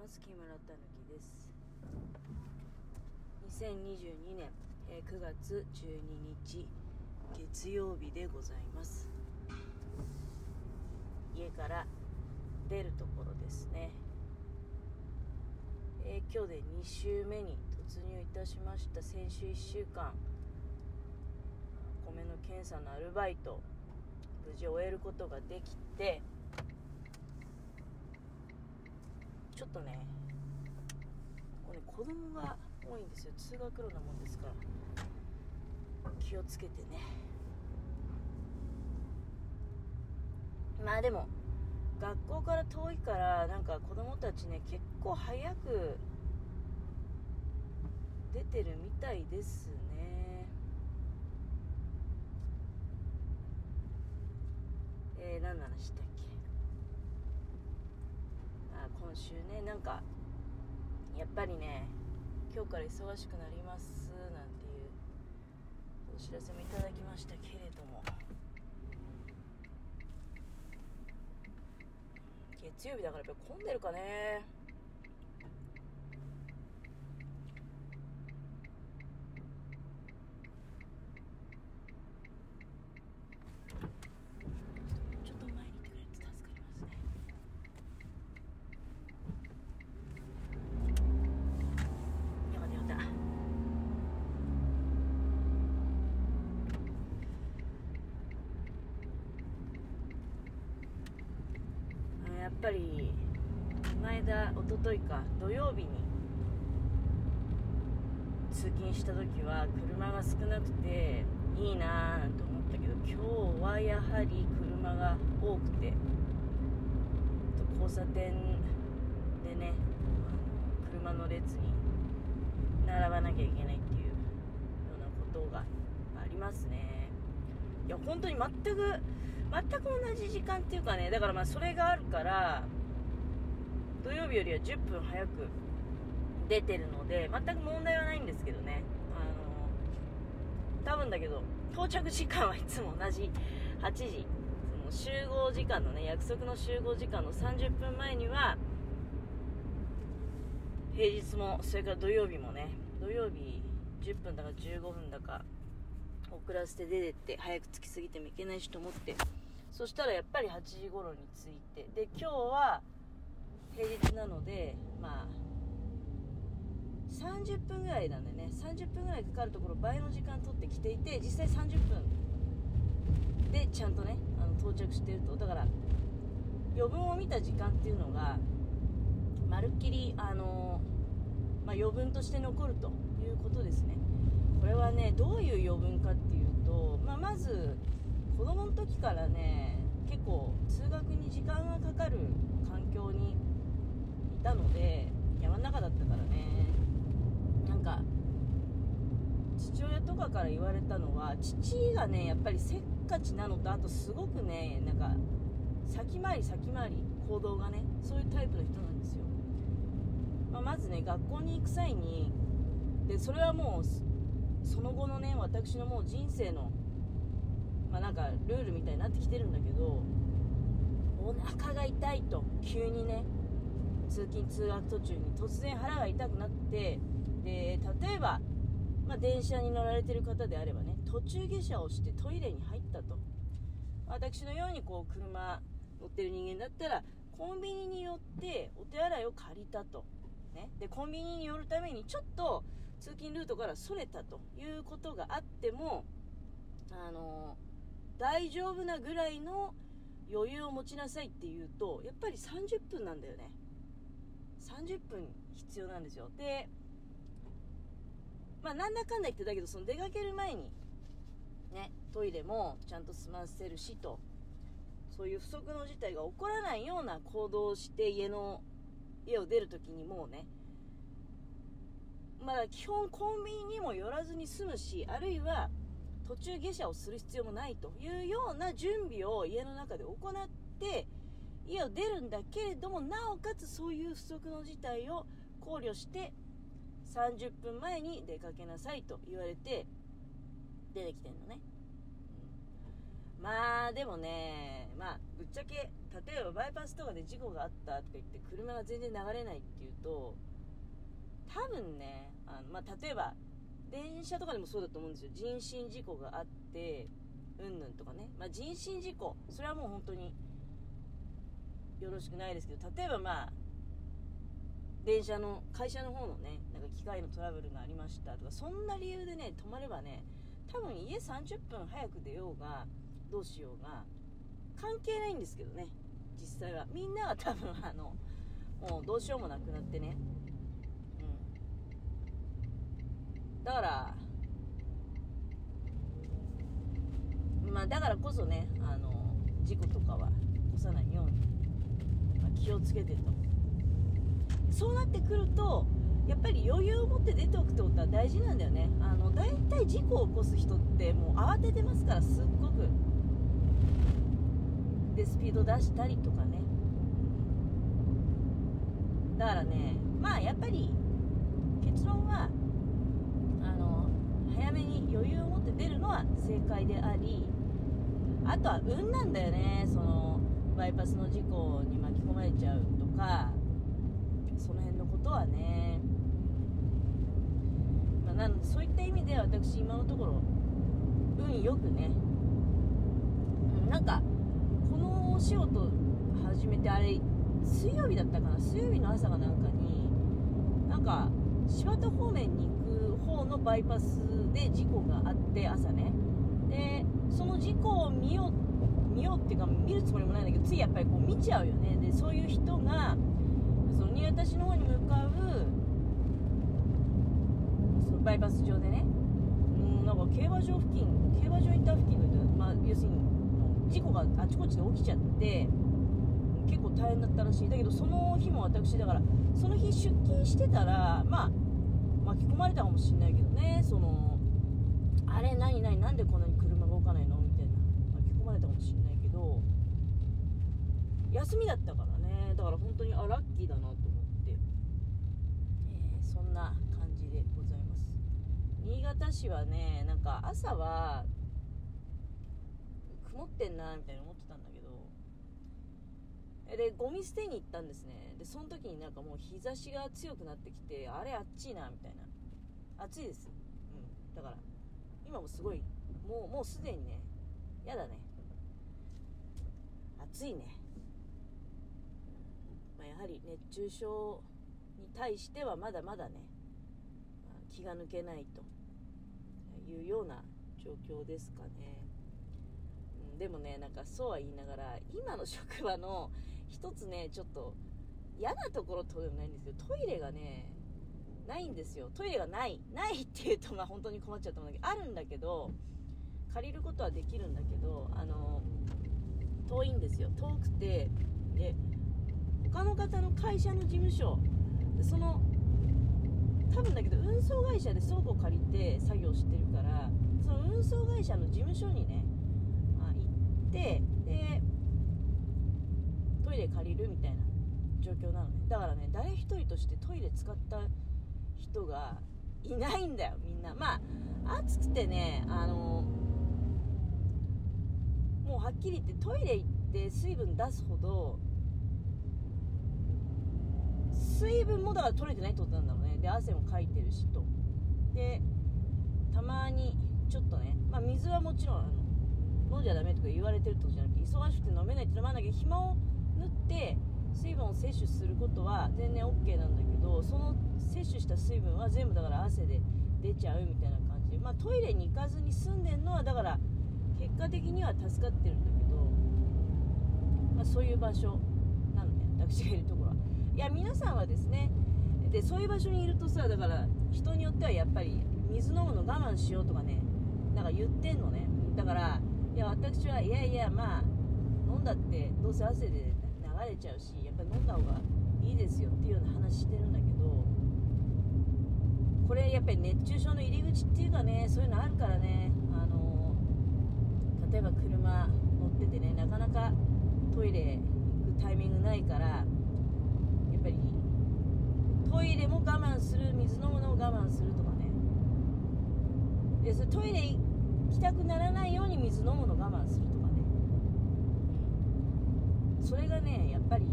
ます。木村たぬきです。2022年9月12日月曜日でございます。家から出るところですね、えー今日で2週目に突入いたしました。先週1週間米の検査のアルバイト無事終えることができてちょっとねこね子供が多いんですよ。通学路なもんですから。気をつけてね。まあでも学校から遠いからなんか子供たちね結構早く出てるみたいですね。えー、何の話だっけ？今週ねなんかやっぱりね今日から忙しくなりますなんていうお知らせもいただきましたけれども。月曜日だからやっぱ混んでるかねちょっと前に行ってくれると助かりますねよかったよかったやっぱり前田一昨日か土曜日に通勤した時は車が少なくていいなーなんて思ったけど今日はやはり車が多くて交差点でね車の列に並ばなきゃいけないっていうようなことがありますね。いや本当に全く全く同じ時間っていうかねだからまあそれがあるから土曜日よりは10分早く出てるので全く問題はないんですけどね。あの多分だけど到着時間はいつも同じ。8時。その集合時間のね約束の集合時間の30分前には平日もそれから土曜日もね土曜日10分だか15分だか遅らせて出てって早く着きすぎてもいけないしと思ってそしたらやっぱり8時頃に着いてで今日は平日なのでまあ30分ぐらいなんでね30分ぐらいかかるところ倍の時間取ってきていて実際30分でちゃんとねあの到着してると。だから余分を見た時間っていうのがまるっきりあのまあ、余分として残るということですね。これはねどういう余分かっていうと、まあ、まず子供の時からね結構通学に時間がかかる環境にいたので山の中だったからね。なんか父親とかから言われたのは父がねやっぱりせっかちなのとあとすごくねなんか先回り先回り行動がねそういうタイプの人なんですよ。まあ、まずね学校に行く際にでそれはもうその後のね私のもう人生のまあなんかルールみたいになってきてるんだけどお腹が痛いと急にね通勤通学途中に突然腹が痛くなってで例えば、まあ、電車に乗られてる方であればね途中下車をしてトイレに入ったと。私のようにこう車乗ってる人間だったらコンビニに寄ってお手洗いを借りたと。ね、でコンビニに寄るためにちょっと通勤ルートからそれたということがあっても、あの大丈夫なぐらいの余裕を持ちなさいっていうとやっぱり30分なんだよね。30分必要なんですよ。でまあなんだかんだ言ってだけどその出かける前にねトイレもちゃんと済ませるしとそういう不測の事態が起こらないような行動をして家の家を出るときにもうねまだ基本コンビニにも寄らずに済むしあるいは途中下車をする必要もないというような準備を家の中で行って家を出るんだけれどもなおかつそういう不測の事態を考慮して30分前に出かけなさいと言われて出てきてんのね、うん。まあでもねまあぶっちゃけ例えばバイパスとかで事故があったとか言って車が全然流れないっていうと多分ねあの、まあ、例えば電車とかでもそうだと思うんですよ。人身事故があってうんぬんとかね、まあ、人身事故。それはもう本当によろしくないですけど例えばまあ電車の会社の方のねなんか機械のトラブルがありましたとかそんな理由でね止まればね多分家30分早く出ようがどうしようが関係ないんですけどね実際は。みんなは多分あのもうどうしようもなくなってねうんだからまあだからこそねあの事故とかは起こさないように、まあ、気をつけてと。そうなってくるとやっぱり余裕を持って出ておくってことは大事なんだよね。あの大体事故を起こす人ってもう慌ててますからすっごく。でスピード出したりとかね。だからねまあやっぱり結論は早めに余裕を持って出るのは正解でありあとは運なんだよね。そのバイパスの事故に巻き込まれちゃうとかその辺のことはね、まあ、なのでそういった意味で私今のところ運よくね、うん、なんかこのお仕事始めてあれ水曜日だったかな。水曜日の朝がなんかになんか柴田方面に行方のバイパスで事故があって朝ね。でその事故を見よう見ようっていうか見るつもりもないんだけどついやっぱりこう見ちゃうよね。でそういう人がその新潟市の方に向かうそのバイパス上でねうんなんか競馬場付近競馬場インター付近の、まあ、要するに事故があちこちで起きちゃって結構大変だったらしい。だけどその日も私だからその日出勤してたらまあ巻き込まれたかもしれないけどねそのあれ何何なんでこんなに車が動かないのみたいな。巻き込まれたかもしれないけど休みだったからね。だから本当にあラッキーだなと思って、えー、そんな感じでございます。新潟市はねなんか朝は曇ってんなみたいに思ってたんだけどでゴミ捨てに行ったんですね。でその時になんかもう日差しが強くなってきてあれあっちいなみたいな。暑いです。うん。だから今もすごいもうもうすでにねやだね。暑いね、まあ、やはり熱中症に対してはまだまだねあ気が抜けないというような状況ですかね、うん、でもねなんかそうは言いながら今の職場の一つねちょっと嫌なところとでもないんですけどトイレがねないんですよ。トイレがない。ないっていうとまあ本当に困っちゃったんだけどあるんだけど借りることはできるんだけどあの遠いんですよ。遠くてで他の方の会社の事務所その多分だけど運送会社で倉庫借りて作業してるからその運送会社の事務所にねあ行ってでトイレ借りるみたいな状況なのね。だからね誰一人としてトイレ使った人がいないんだよみんな。まあ暑くてねあのもうはっきり言ってトイレ行って水分出すほど水分もだから取れてないってことなんだろうね。で汗もかいてるしと。でたまにちょっとねまあ水はもちろんあの飲んじゃダメとか言われてるってことじゃなくて忙しくて飲めないってのもあるんだけど暇を塗って水分を摂取することは全然 OK なんだけどその摂取した水分は全部だから汗で出ちゃうみたいな感じ。で、まあ、トイレに行かずに済んでるのはだから結果的には助かってるんだけど、まあ、そういう場所なのね私がいるところは。いや皆さんはですねでそういう場所にいるとさだから人によってはやっぱり水飲むの我慢しようとかねなんか言ってんのね。だからいや私はいやいやまあ飲んだってどうせ汗でれちゃうしやっぱり飲んだ方がいいですよっていうような話してるんだけどこれやっぱり熱中症の入り口っていうかねそういうのあるからねあの例えば車乗っててねなかなかトイレ行くタイミングないからやっぱりトイレも我慢する水飲むのを我慢するとかね。でそれトイレ行きたくならないように水飲むの我慢するとかそれがねやっぱり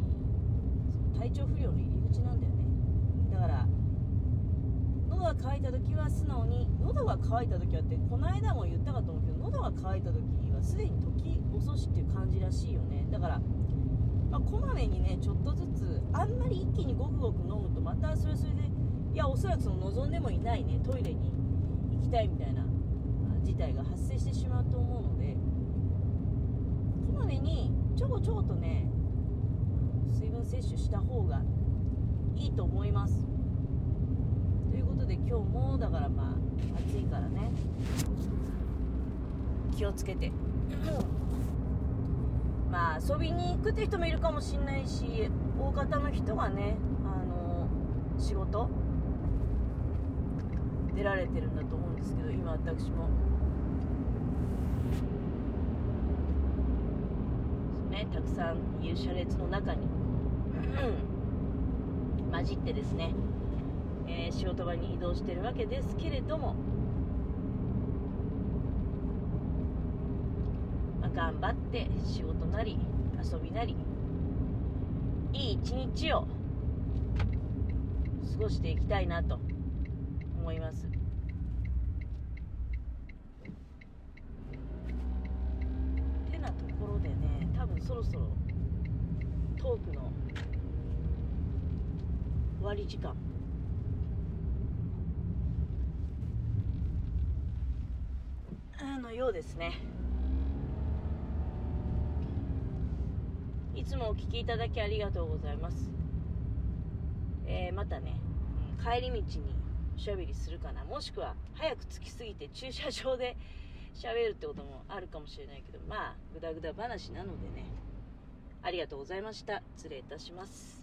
体調不良の入り口なんだよね。だから喉が渇いた時は素直に喉が渇いた時はってこの間も言ったかと思うけど喉が渇いた時はすでに時遅しっていう感じらしいよね。だからまあ、こまめにねちょっとずつあんまり一気にごくごく飲むとまたそれそれでいやおそらくその望んでもいないねトイレに行きたいみたいな事態が発生してしまうと思うのでこまめにちょこちょことね水分摂取した方がいいと思います。ということで今日もだからまあ暑いからね気をつけて。まあ遊びに行くって人もいるかもしれないし大方の人がねあの仕事出られてるんだと思うんですけど今私も、ね、たくさんいる車列の中に、混じってですね、えー、仕事場に移動してるわけですけれども頑張って仕事なり遊びなりいい一日を過ごしていきたいなと思いますてなところでね多分そろそろトークの終わり時間のようですねいつもお聞きいただきありがとうございます。えー、またね、帰り道におしゃべりするかな。もしくは、早く着きすぎて駐車場で喋るってこともあるかもしれないけど、まあ、ぐだぐだ話なのでね、ありがとうございました。失礼いたします。